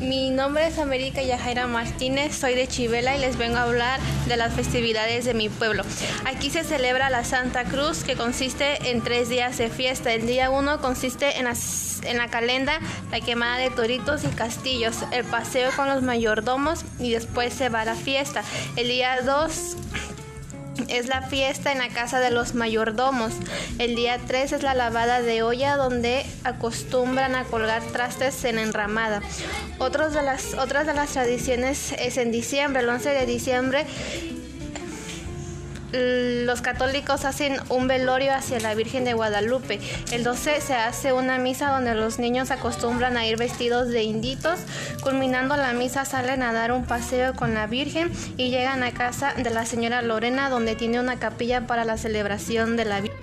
Mi nombre es América Yajaira Martínez, soy de Chivela y les vengo a hablar de las festividades de mi pueblo. Aquí se celebra la Santa Cruz, que consiste en tres días de fiesta. El día uno consiste en la, en la calenda, la quemada de toritos y castillos, el paseo con los mayordomos y después se va a la fiesta. El día dos es la fiesta en la casa de los mayordomos. El día 3 es la lavada de olla donde acostumbran a colgar trastes en enramada. Otros de las, otras de las tradiciones es en diciembre, el 11 de diciembre los católicos hacen un velorio hacia la Virgen de Guadalupe. El 12 se hace una misa donde los niños acostumbran a ir vestidos de inditos. Culminando la misa salen a dar un paseo con la Virgen y llegan a casa de la señora Lorena donde tiene una capilla para la celebración de la Virgen.